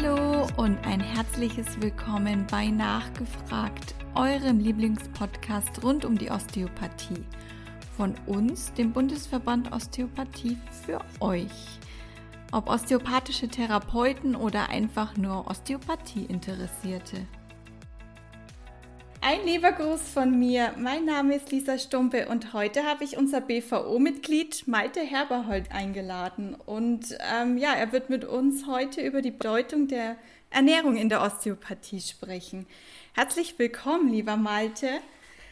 Hallo und ein herzliches Willkommen bei Nachgefragt, eurem Lieblingspodcast rund um die Osteopathie. Von uns, dem Bundesverband Osteopathie, für euch. Ob osteopathische Therapeuten oder einfach nur Osteopathie-Interessierte. Ein lieber Gruß von mir. Mein Name ist Lisa Stumpe und heute habe ich unser BVO-Mitglied Malte Herberhold eingeladen. Und ähm, ja, er wird mit uns heute über die Bedeutung der Ernährung in der Osteopathie sprechen. Herzlich willkommen, lieber Malte.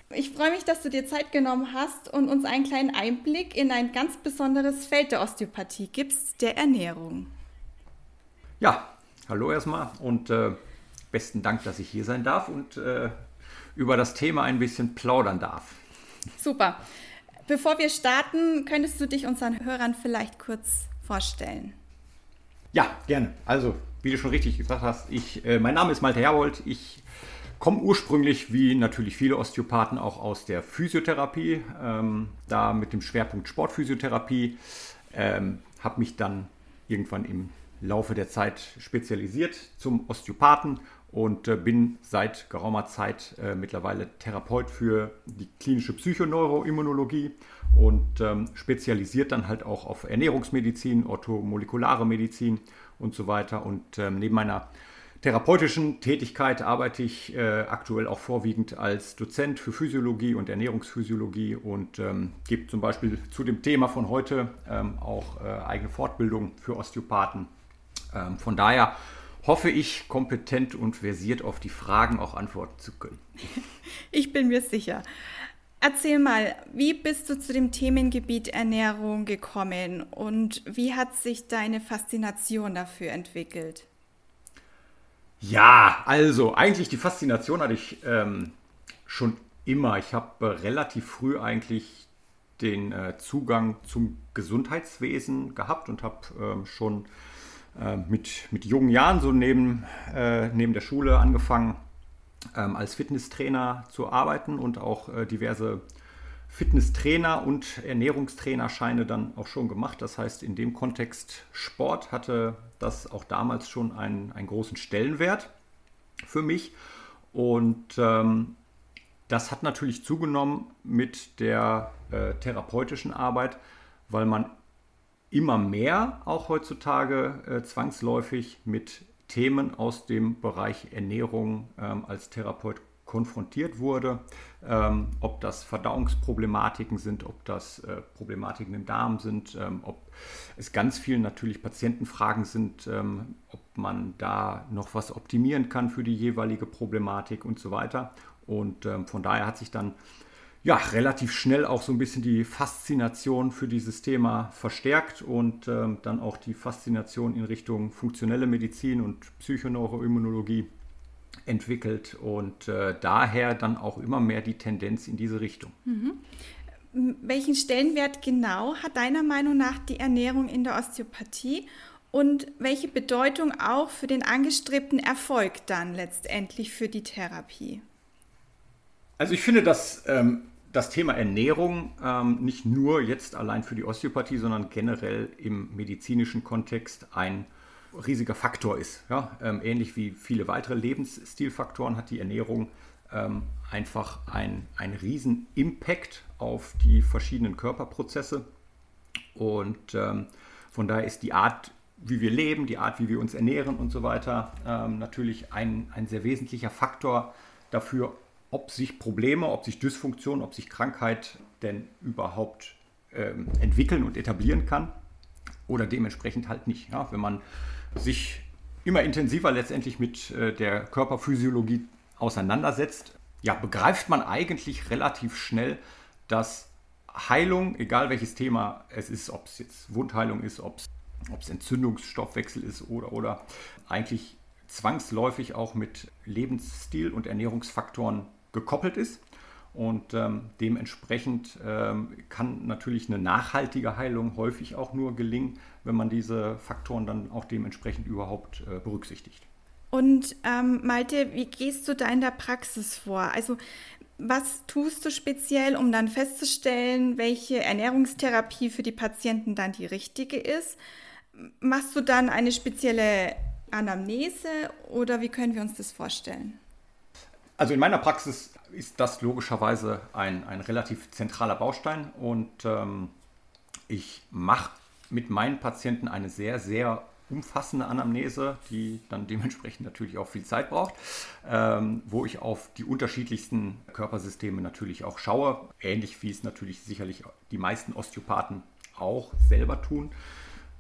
Ich freue mich, dass du dir Zeit genommen hast und uns einen kleinen Einblick in ein ganz besonderes Feld der Osteopathie gibst, der Ernährung. Ja, hallo erstmal und äh, besten Dank, dass ich hier sein darf und äh, über das Thema ein bisschen plaudern darf. Super. Bevor wir starten, könntest du dich unseren Hörern vielleicht kurz vorstellen? Ja, gerne. Also, wie du schon richtig gesagt hast, ich, äh, mein Name ist Malte Herwold. Ich komme ursprünglich, wie natürlich viele Osteopathen, auch aus der Physiotherapie, ähm, da mit dem Schwerpunkt Sportphysiotherapie. Ähm, habe mich dann irgendwann im Laufe der Zeit spezialisiert zum Osteopathen und äh, bin seit geraumer Zeit äh, mittlerweile Therapeut für die klinische Psychoneuroimmunologie und ähm, spezialisiert dann halt auch auf Ernährungsmedizin, orthomolekulare Medizin und so weiter. Und ähm, neben meiner therapeutischen Tätigkeit arbeite ich äh, aktuell auch vorwiegend als Dozent für Physiologie und Ernährungsphysiologie und ähm, gebe zum Beispiel zu dem Thema von heute ähm, auch äh, eigene Fortbildung für Osteopathen. Ähm, von daher hoffe ich, kompetent und versiert auf die Fragen auch antworten zu können. Ich bin mir sicher. Erzähl mal, wie bist du zu dem Themengebiet Ernährung gekommen und wie hat sich deine Faszination dafür entwickelt? Ja, also eigentlich die Faszination hatte ich ähm, schon immer. Ich habe äh, relativ früh eigentlich den äh, Zugang zum Gesundheitswesen gehabt und habe ähm, schon mit, mit jungen Jahren, so neben, äh, neben der Schule angefangen, ähm, als Fitnesstrainer zu arbeiten und auch äh, diverse Fitnesstrainer und Ernährungstrainerscheine dann auch schon gemacht. Das heißt, in dem Kontext Sport hatte das auch damals schon einen, einen großen Stellenwert für mich. Und ähm, das hat natürlich zugenommen mit der äh, therapeutischen Arbeit, weil man immer mehr auch heutzutage äh, zwangsläufig mit Themen aus dem Bereich Ernährung ähm, als Therapeut konfrontiert wurde. Ähm, ob das Verdauungsproblematiken sind, ob das äh, Problematiken im Darm sind, ähm, ob es ganz viel natürlich Patientenfragen sind, ähm, ob man da noch was optimieren kann für die jeweilige Problematik und so weiter. Und ähm, von daher hat sich dann ja, relativ schnell auch so ein bisschen die Faszination für dieses Thema verstärkt und ähm, dann auch die Faszination in Richtung funktionelle Medizin und Psychoneuroimmunologie entwickelt und äh, daher dann auch immer mehr die Tendenz in diese Richtung. Mhm. Welchen Stellenwert genau hat deiner Meinung nach die Ernährung in der Osteopathie und welche Bedeutung auch für den angestrebten Erfolg dann letztendlich für die Therapie? Also ich finde, dass ähm, das Thema Ernährung ähm, nicht nur jetzt allein für die Osteopathie, sondern generell im medizinischen Kontext ein riesiger Faktor ist. Ja? Ähm, ähnlich wie viele weitere Lebensstilfaktoren hat die Ernährung ähm, einfach einen riesen Impact auf die verschiedenen Körperprozesse. Und ähm, von daher ist die Art, wie wir leben, die Art, wie wir uns ernähren und so weiter, ähm, natürlich ein, ein sehr wesentlicher Faktor dafür, ob sich Probleme, ob sich Dysfunktion, ob sich Krankheit denn überhaupt ähm, entwickeln und etablieren kann oder dementsprechend halt nicht. Ja? Wenn man sich immer intensiver letztendlich mit äh, der Körperphysiologie auseinandersetzt, ja, begreift man eigentlich relativ schnell, dass Heilung, egal welches Thema es ist, ob es jetzt Wundheilung ist, ob es Entzündungsstoffwechsel ist oder, oder eigentlich zwangsläufig auch mit Lebensstil und Ernährungsfaktoren gekoppelt ist. Und ähm, dementsprechend ähm, kann natürlich eine nachhaltige Heilung häufig auch nur gelingen, wenn man diese Faktoren dann auch dementsprechend überhaupt äh, berücksichtigt. Und ähm, Malte, wie gehst du da in der Praxis vor? Also was tust du speziell, um dann festzustellen, welche Ernährungstherapie für die Patienten dann die richtige ist? Machst du dann eine spezielle Anamnese oder wie können wir uns das vorstellen? Also in meiner Praxis ist das logischerweise ein, ein relativ zentraler Baustein und ähm, ich mache mit meinen Patienten eine sehr, sehr umfassende Anamnese, die dann dementsprechend natürlich auch viel Zeit braucht, ähm, wo ich auf die unterschiedlichsten Körpersysteme natürlich auch schaue, ähnlich wie es natürlich sicherlich die meisten Osteopathen auch selber tun.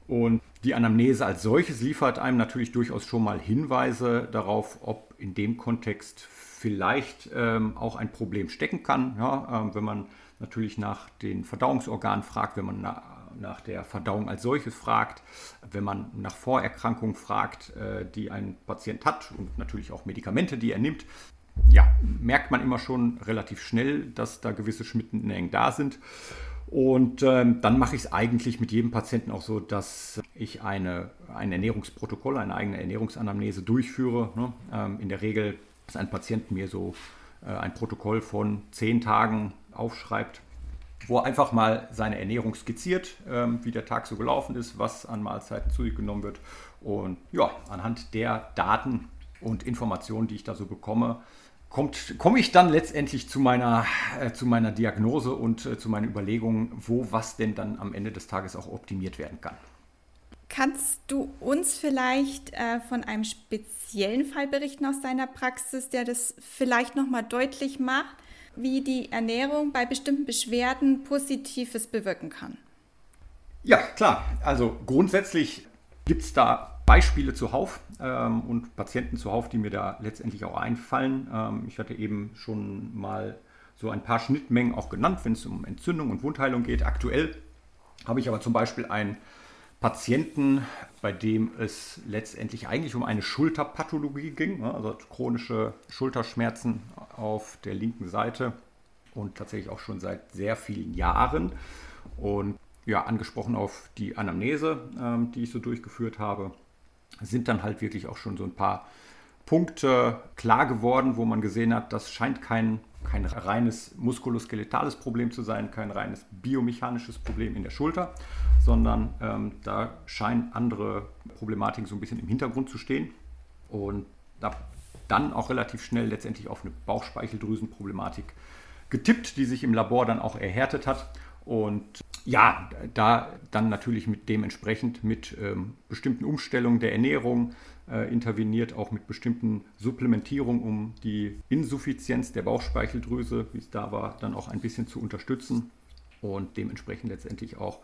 Und die Anamnese als solches liefert einem natürlich durchaus schon mal Hinweise darauf, ob in dem Kontext vielleicht ähm, auch ein Problem stecken kann. Ja, ähm, wenn man natürlich nach den Verdauungsorganen fragt, wenn man na, nach der Verdauung als solches fragt, wenn man nach Vorerkrankungen fragt, äh, die ein Patient hat und natürlich auch Medikamente, die er nimmt, ja, merkt man immer schon relativ schnell, dass da gewisse Schnittmengen da sind. Und ähm, dann mache ich es eigentlich mit jedem Patienten auch so, dass ich eine, ein Ernährungsprotokoll, eine eigene Ernährungsanamnese durchführe. Ne? Ähm, in der Regel ist ein Patient mir so äh, ein Protokoll von zehn Tagen aufschreibt, wo er einfach mal seine Ernährung skizziert, ähm, wie der Tag so gelaufen ist, was an Mahlzeiten zu sich genommen wird. Und ja, anhand der Daten und Informationen, die ich da so bekomme, komme ich dann letztendlich zu meiner, äh, zu meiner Diagnose und äh, zu meinen Überlegungen, wo was denn dann am Ende des Tages auch optimiert werden kann. Kannst du uns vielleicht äh, von einem speziellen Fall berichten aus deiner Praxis, der das vielleicht nochmal deutlich macht, wie die Ernährung bei bestimmten Beschwerden Positives bewirken kann? Ja, klar. Also grundsätzlich gibt es da Beispiele zuhauf ähm, und Patienten zuhauf, die mir da letztendlich auch einfallen. Ähm, ich hatte eben schon mal so ein paar Schnittmengen auch genannt, wenn es um Entzündung und Wundheilung geht. Aktuell habe ich aber zum Beispiel einen Patienten, bei dem es letztendlich eigentlich um eine Schulterpathologie ging, ne? also chronische Schulterschmerzen auf der linken Seite und tatsächlich auch schon seit sehr vielen Jahren. Und ja, angesprochen auf die Anamnese, ähm, die ich so durchgeführt habe, sind dann halt wirklich auch schon so ein paar Punkte klar geworden, wo man gesehen hat, das scheint kein, kein reines muskuloskeletales Problem zu sein, kein reines biomechanisches Problem in der Schulter, sondern ähm, da scheinen andere Problematiken so ein bisschen im Hintergrund zu stehen. Und da dann auch relativ schnell letztendlich auf eine Bauchspeicheldrüsenproblematik getippt, die sich im Labor dann auch erhärtet hat. Und ja, da dann natürlich mit dementsprechend mit ähm, bestimmten Umstellungen der Ernährung äh, interveniert, auch mit bestimmten Supplementierungen, um die Insuffizienz der Bauchspeicheldrüse, wie es da war, dann auch ein bisschen zu unterstützen und dementsprechend letztendlich auch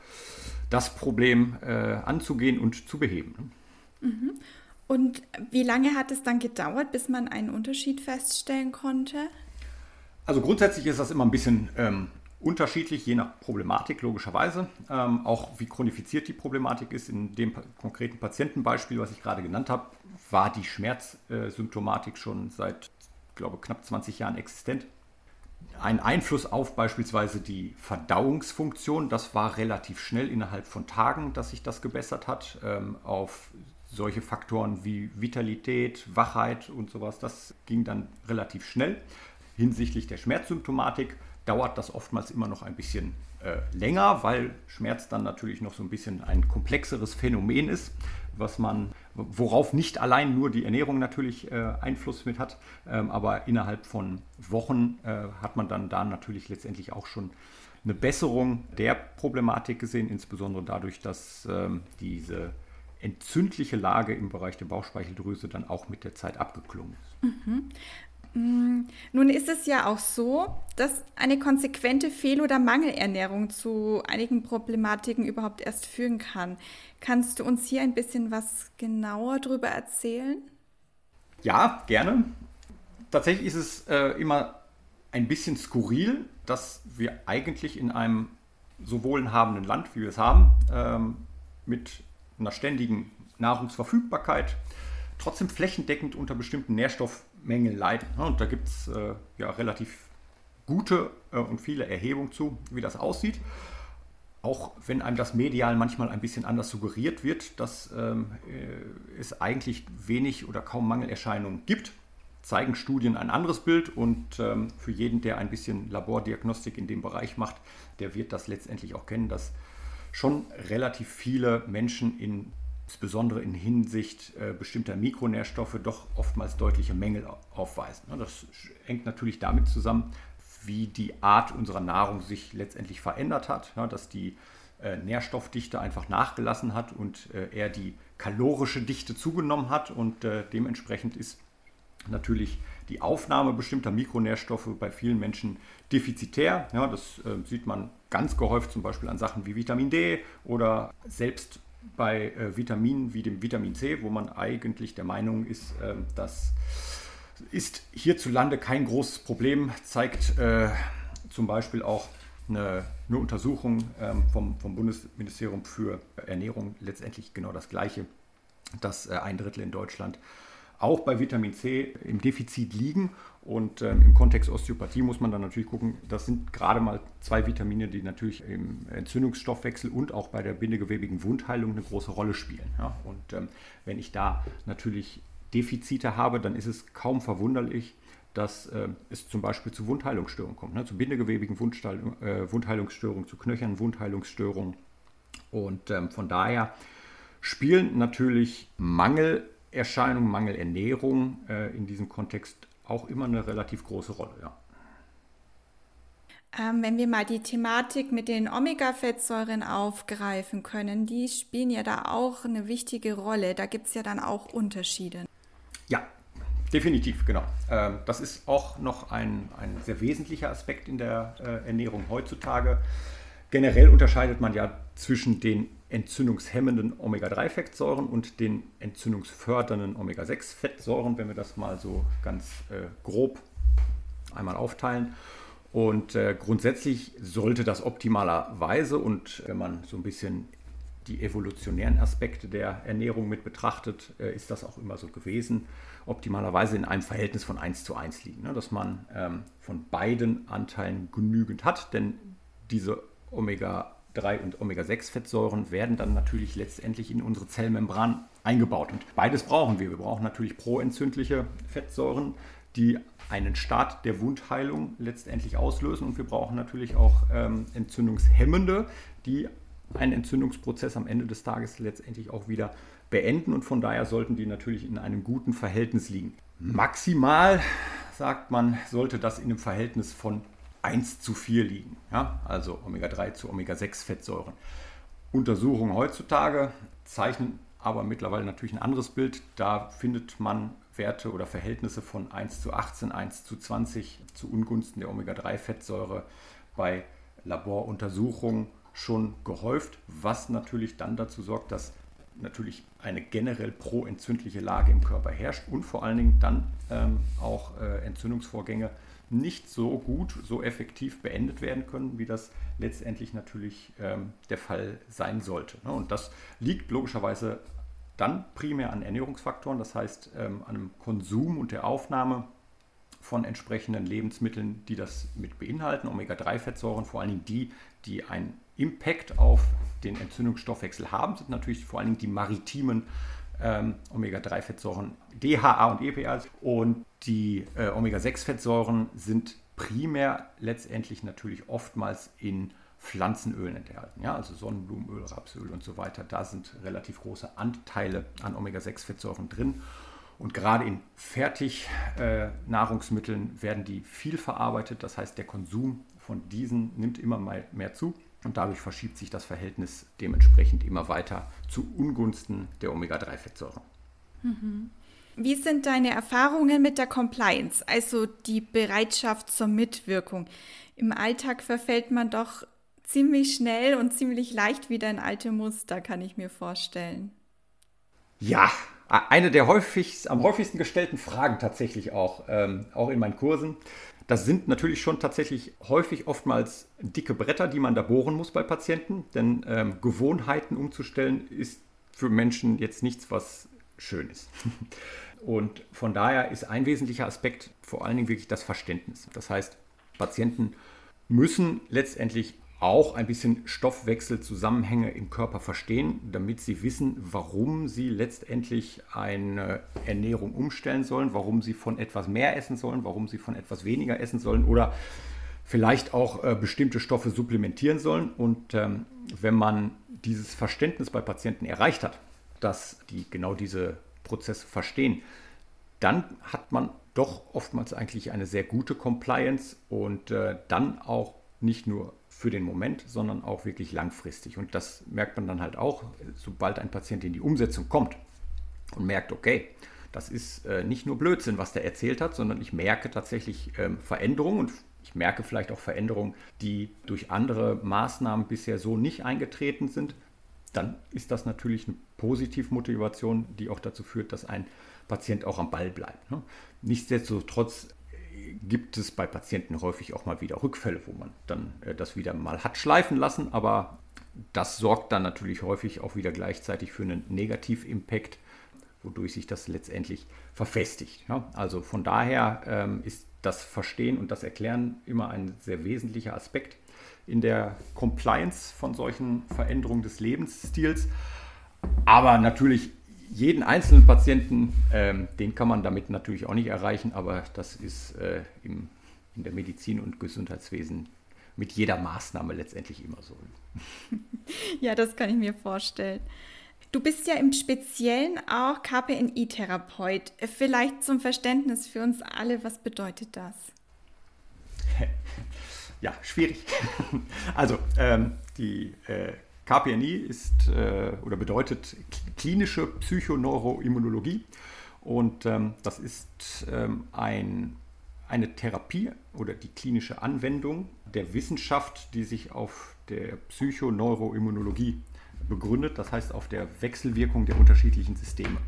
das Problem äh, anzugehen und zu beheben. Mhm. Und wie lange hat es dann gedauert, bis man einen Unterschied feststellen konnte? Also grundsätzlich ist das immer ein bisschen ähm, unterschiedlich, je nach Problematik logischerweise. Ähm, auch wie chronifiziert die Problematik ist. In dem konkreten Patientenbeispiel, was ich gerade genannt habe, war die Schmerzsymptomatik schon seit, glaube knapp 20 Jahren existent. Ein Einfluss auf beispielsweise die Verdauungsfunktion, das war relativ schnell innerhalb von Tagen, dass sich das gebessert hat. Ähm, auf solche Faktoren wie Vitalität, Wachheit und sowas, das ging dann relativ schnell. Hinsichtlich der Schmerzsymptomatik dauert das oftmals immer noch ein bisschen äh, länger, weil Schmerz dann natürlich noch so ein bisschen ein komplexeres Phänomen ist, was man, worauf nicht allein nur die Ernährung natürlich äh, Einfluss mit hat, ähm, aber innerhalb von Wochen äh, hat man dann da natürlich letztendlich auch schon eine Besserung der Problematik gesehen, insbesondere dadurch, dass ähm, diese entzündliche Lage im Bereich der Bauchspeicheldrüse dann auch mit der Zeit abgeklungen ist. Mhm. Mm, nun ist es ja auch so, dass eine konsequente Fehl- oder Mangelernährung zu einigen Problematiken überhaupt erst führen kann. Kannst du uns hier ein bisschen was genauer darüber erzählen? Ja, gerne. Tatsächlich ist es äh, immer ein bisschen skurril, dass wir eigentlich in einem so wohlhabenden Land, wie wir es haben, ähm, mit einer ständigen Nahrungsverfügbarkeit, trotzdem flächendeckend unter bestimmten Nährstoffmängeln leiden. Und da gibt es äh, ja relativ gute äh, und viele Erhebungen zu, wie das aussieht. Auch wenn einem das medial manchmal ein bisschen anders suggeriert wird, dass ähm, äh, es eigentlich wenig oder kaum Mangelerscheinungen gibt, zeigen Studien ein anderes Bild und ähm, für jeden, der ein bisschen Labordiagnostik in dem Bereich macht, der wird das letztendlich auch kennen, dass schon relativ viele Menschen in insbesondere in Hinsicht äh, bestimmter Mikronährstoffe doch oftmals deutliche Mängel aufweisen. Das hängt natürlich damit zusammen, wie die Art unserer Nahrung sich letztendlich verändert hat, dass die äh, Nährstoffdichte einfach nachgelassen hat und äh, eher die kalorische Dichte zugenommen hat und dementsprechend ist natürlich die Aufnahme bestimmter Mikronährstoffe bei vielen Menschen defizitär. Das sieht man ganz gehäuft zum Beispiel an Sachen wie Vitamin D oder selbst bei äh, Vitaminen wie dem Vitamin C, wo man eigentlich der Meinung ist, äh, das ist hierzulande kein großes Problem, zeigt äh, zum Beispiel auch eine, eine Untersuchung ähm, vom, vom, Bundesministerium für Ernährung letztendlich genau das Gleiche, dass äh, ein Drittel in Deutschland auch bei Vitamin C im Defizit liegen. Und ähm, im Kontext Osteopathie muss man dann natürlich gucken, das sind gerade mal zwei Vitamine, die natürlich im Entzündungsstoffwechsel und auch bei der bindegewebigen Wundheilung eine große Rolle spielen. Ja? Und ähm, wenn ich da natürlich Defizite habe, dann ist es kaum verwunderlich, dass äh, es zum Beispiel zu Wundheilungsstörungen kommt, ne? zu bindegewebigen Wundheilung, äh, Wundheilungsstörungen, zu knöchernen Wundheilungsstörungen. Und ähm, von daher spielen natürlich Mangel Erscheinung, Mangelernährung äh, in diesem Kontext auch immer eine relativ große Rolle. Ja. Ähm, wenn wir mal die Thematik mit den Omega-Fettsäuren aufgreifen können, die spielen ja da auch eine wichtige Rolle. Da gibt es ja dann auch Unterschiede. Ja, definitiv, genau. Ähm, das ist auch noch ein, ein sehr wesentlicher Aspekt in der äh, Ernährung heutzutage. Generell unterscheidet man ja zwischen den entzündungshemmenden Omega-3-Fettsäuren und den entzündungsfördernden Omega-6-Fettsäuren, wenn wir das mal so ganz äh, grob einmal aufteilen. Und äh, grundsätzlich sollte das optimalerweise und wenn man so ein bisschen die evolutionären Aspekte der Ernährung mit betrachtet, äh, ist das auch immer so gewesen, optimalerweise in einem Verhältnis von 1 zu 1 liegen, ne? dass man ähm, von beiden Anteilen genügend hat, denn diese Omega-3 und Omega-6-Fettsäuren werden dann natürlich letztendlich in unsere Zellmembran eingebaut. Und beides brauchen wir. Wir brauchen natürlich proentzündliche Fettsäuren, die einen Start der Wundheilung letztendlich auslösen. Und wir brauchen natürlich auch ähm, entzündungshemmende, die einen Entzündungsprozess am Ende des Tages letztendlich auch wieder beenden. Und von daher sollten die natürlich in einem guten Verhältnis liegen. Maximal, sagt man, sollte das in einem Verhältnis von 1 zu 4 liegen. Ja? Also Omega-3 zu Omega-6-Fettsäuren. Untersuchungen heutzutage zeichnen aber mittlerweile natürlich ein anderes Bild. Da findet man Werte oder Verhältnisse von 1 zu 18, 1 zu 20 zu Ungunsten der Omega-3-Fettsäure bei Laboruntersuchungen schon gehäuft, was natürlich dann dazu sorgt, dass natürlich eine generell proentzündliche Lage im Körper herrscht und vor allen Dingen dann ähm, auch äh, Entzündungsvorgänge nicht so gut, so effektiv beendet werden können, wie das letztendlich natürlich ähm, der Fall sein sollte. Ne? Und das liegt logischerweise dann primär an Ernährungsfaktoren, das heißt ähm, an einem Konsum und der Aufnahme von entsprechenden Lebensmitteln, die das mit beinhalten, Omega-3-Fettsäuren, vor allen Dingen die, die einen Impact auf den Entzündungsstoffwechsel haben, sind natürlich vor allen Dingen die maritimen ähm, Omega-3-Fettsäuren DHA und EPA. Und die äh, Omega-6-Fettsäuren sind primär letztendlich natürlich oftmals in Pflanzenölen enthalten. Ja, also Sonnenblumenöl, Rapsöl und so weiter. Da sind relativ große Anteile an Omega-6-Fettsäuren drin. Und gerade in Fertignahrungsmitteln äh, werden die viel verarbeitet. Das heißt, der Konsum von diesen nimmt immer mehr zu. Und dadurch verschiebt sich das Verhältnis dementsprechend immer weiter zu Ungunsten der Omega-3-Fettsäuren. Mhm. Wie sind deine Erfahrungen mit der Compliance, also die Bereitschaft zur Mitwirkung? Im Alltag verfällt man doch ziemlich schnell und ziemlich leicht wieder in alte Muster, kann ich mir vorstellen. Ja, eine der häufigst, am häufigsten gestellten Fragen tatsächlich auch, ähm, auch in meinen Kursen. Das sind natürlich schon tatsächlich häufig oftmals dicke Bretter, die man da bohren muss bei Patienten, denn ähm, Gewohnheiten umzustellen ist für Menschen jetzt nichts, was schön ist. Und von daher ist ein wesentlicher Aspekt vor allen Dingen wirklich das Verständnis. Das heißt, Patienten müssen letztendlich auch ein bisschen Stoffwechselzusammenhänge im Körper verstehen, damit sie wissen, warum sie letztendlich eine Ernährung umstellen sollen, warum sie von etwas mehr essen sollen, warum sie von etwas weniger essen sollen oder vielleicht auch äh, bestimmte Stoffe supplementieren sollen. Und ähm, wenn man dieses Verständnis bei Patienten erreicht hat, dass die genau diese Prozesse verstehen, dann hat man doch oftmals eigentlich eine sehr gute Compliance und äh, dann auch nicht nur für den Moment, sondern auch wirklich langfristig. Und das merkt man dann halt auch, sobald ein Patient in die Umsetzung kommt und merkt, okay, das ist äh, nicht nur Blödsinn, was der erzählt hat, sondern ich merke tatsächlich ähm, Veränderungen und ich merke vielleicht auch Veränderungen, die durch andere Maßnahmen bisher so nicht eingetreten sind. Dann ist das natürlich eine Positivmotivation, die auch dazu führt, dass ein Patient auch am Ball bleibt. Ne? Nichtsdestotrotz gibt es bei Patienten häufig auch mal wieder Rückfälle, wo man dann äh, das wieder mal hat schleifen lassen, aber das sorgt dann natürlich häufig auch wieder gleichzeitig für einen Negativimpact, wodurch sich das letztendlich verfestigt. Ja? Also von daher ähm, ist das Verstehen und das Erklären immer ein sehr wesentlicher Aspekt in der Compliance von solchen Veränderungen des Lebensstils. Aber natürlich jeden einzelnen Patienten, ähm, den kann man damit natürlich auch nicht erreichen, aber das ist äh, im, in der Medizin und Gesundheitswesen mit jeder Maßnahme letztendlich immer so. Ja, das kann ich mir vorstellen. Du bist ja im Speziellen auch KPNI-Therapeut. Vielleicht zum Verständnis für uns alle, was bedeutet das? Ja, schwierig. Also, ähm, die äh, KPNI ist äh, oder bedeutet klinische Psychoneuroimmunologie und ähm, das ist ähm, ein, eine Therapie oder die klinische Anwendung der Wissenschaft, die sich auf der Psychoneuroimmunologie begründet, das heißt auf der Wechselwirkung der unterschiedlichen Systeme.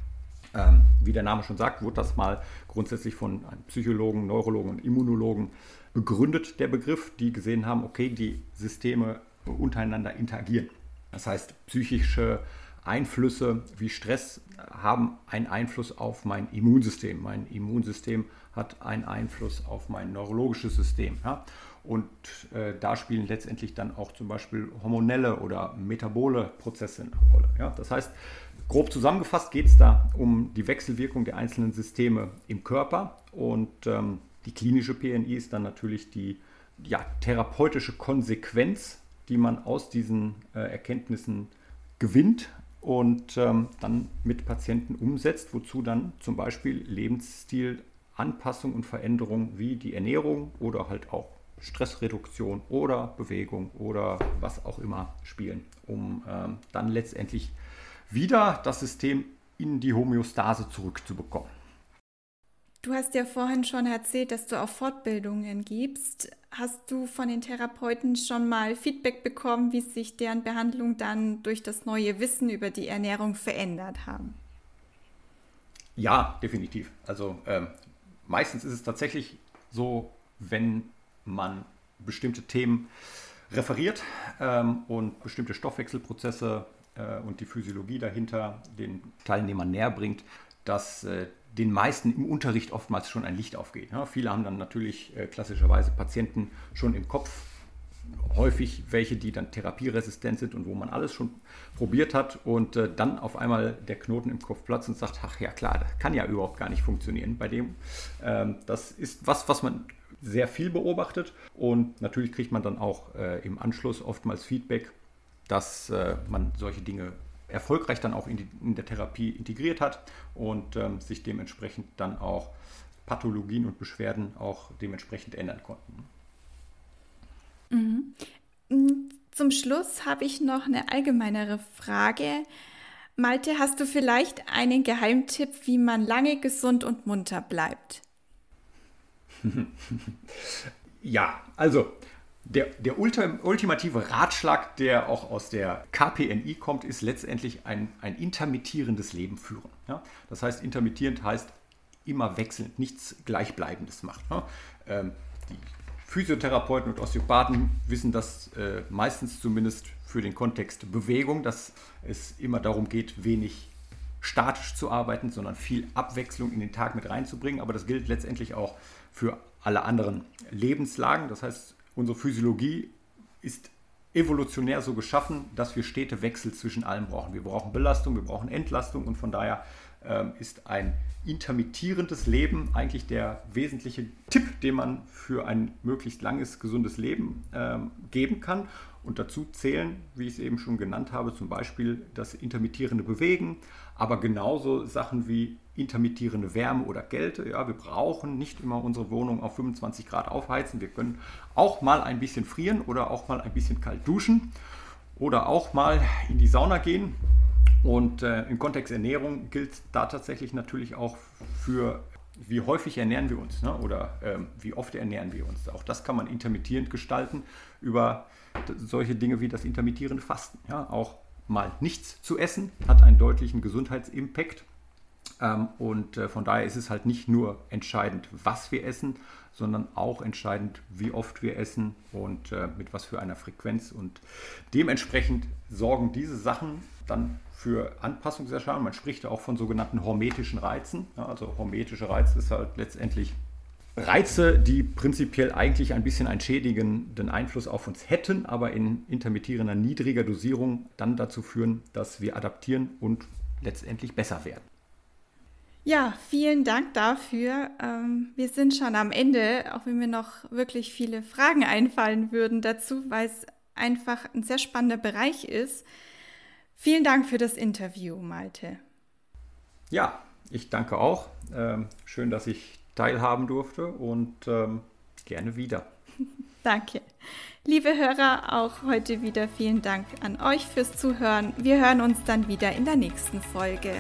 Ähm, wie der Name schon sagt, wurde das mal grundsätzlich von Psychologen, Neurologen und Immunologen begründet, der Begriff, die gesehen haben, okay, die Systeme untereinander interagieren. Das heißt, psychische Einflüsse wie Stress haben einen Einfluss auf mein Immunsystem. Mein Immunsystem hat einen Einfluss auf mein neurologisches System. Ja? Und äh, da spielen letztendlich dann auch zum Beispiel hormonelle oder metabole Prozesse eine Rolle. Ja? Das heißt, grob zusammengefasst geht es da um die Wechselwirkung der einzelnen Systeme im Körper. Und ähm, die klinische PNI ist dann natürlich die ja, therapeutische Konsequenz die man aus diesen äh, Erkenntnissen gewinnt und ähm, dann mit Patienten umsetzt, wozu dann zum Beispiel Lebensstilanpassung und Veränderung wie die Ernährung oder halt auch Stressreduktion oder Bewegung oder was auch immer spielen, um ähm, dann letztendlich wieder das System in die Homöostase zurückzubekommen. Du hast ja vorhin schon erzählt, dass du auch Fortbildungen gibst. Hast du von den Therapeuten schon mal Feedback bekommen, wie sich deren Behandlung dann durch das neue Wissen über die Ernährung verändert haben? Ja, definitiv. Also ähm, meistens ist es tatsächlich so, wenn man bestimmte Themen referiert ähm, und bestimmte Stoffwechselprozesse äh, und die Physiologie dahinter den Teilnehmern näher bringt, dass äh, den meisten im Unterricht oftmals schon ein Licht aufgeht. Ja, viele haben dann natürlich äh, klassischerweise Patienten schon im Kopf, häufig welche, die dann therapieresistent sind und wo man alles schon probiert hat und äh, dann auf einmal der Knoten im Kopf platzt und sagt, ach ja klar, das kann ja überhaupt gar nicht funktionieren bei dem. Ähm, das ist was, was man sehr viel beobachtet und natürlich kriegt man dann auch äh, im Anschluss oftmals Feedback, dass äh, man solche Dinge erfolgreich dann auch in, die, in der Therapie integriert hat und ähm, sich dementsprechend dann auch Pathologien und Beschwerden auch dementsprechend ändern konnten. Mhm. Mm, zum Schluss habe ich noch eine allgemeinere Frage. Malte, hast du vielleicht einen Geheimtipp, wie man lange gesund und munter bleibt? ja, also der, der ultimative Ratschlag, der auch aus der KPNI kommt, ist letztendlich ein, ein intermittierendes Leben führen. Ja? Das heißt, intermittierend heißt immer wechselnd, nichts Gleichbleibendes macht. Ja? Ähm, die Physiotherapeuten und Osteopathen wissen das äh, meistens zumindest für den Kontext Bewegung, dass es immer darum geht, wenig statisch zu arbeiten, sondern viel Abwechslung in den Tag mit reinzubringen. Aber das gilt letztendlich auch für alle anderen Lebenslagen. Das heißt, Unsere Physiologie ist evolutionär so geschaffen, dass wir stete Wechsel zwischen allem brauchen. Wir brauchen Belastung, wir brauchen Entlastung und von daher ist ein intermittierendes Leben eigentlich der wesentliche Tipp, den man für ein möglichst langes, gesundes Leben ähm, geben kann. Und dazu zählen, wie ich es eben schon genannt habe, zum Beispiel das intermittierende Bewegen, aber genauso Sachen wie intermittierende Wärme oder Kälte. Ja, wir brauchen nicht immer unsere Wohnung auf 25 Grad aufheizen. Wir können auch mal ein bisschen frieren oder auch mal ein bisschen kalt duschen oder auch mal in die Sauna gehen. Und äh, im Kontext Ernährung gilt da tatsächlich natürlich auch für, wie häufig ernähren wir uns ne? oder ähm, wie oft ernähren wir uns. Auch das kann man intermittierend gestalten über solche Dinge wie das intermittierende Fasten. Ja? Auch mal nichts zu essen hat einen deutlichen Gesundheitsimpact. Ähm, und äh, von daher ist es halt nicht nur entscheidend, was wir essen, sondern auch entscheidend, wie oft wir essen und äh, mit was für einer Frequenz. Und dementsprechend sorgen diese Sachen dann für Anpassungserscheinungen. Man spricht auch von sogenannten hormetischen Reizen. Ja, also hormetische Reize ist halt letztendlich Reize, die prinzipiell eigentlich ein bisschen einen schädigenden Einfluss auf uns hätten, aber in intermittierender niedriger Dosierung dann dazu führen, dass wir adaptieren und letztendlich besser werden. Ja, vielen Dank dafür. Ähm, wir sind schon am Ende, auch wenn mir noch wirklich viele Fragen einfallen würden dazu, weil es einfach ein sehr spannender Bereich ist. Vielen Dank für das Interview, Malte. Ja, ich danke auch. Ähm, schön, dass ich teilhaben durfte und ähm, gerne wieder. Danke. Liebe Hörer, auch heute wieder vielen Dank an euch fürs Zuhören. Wir hören uns dann wieder in der nächsten Folge.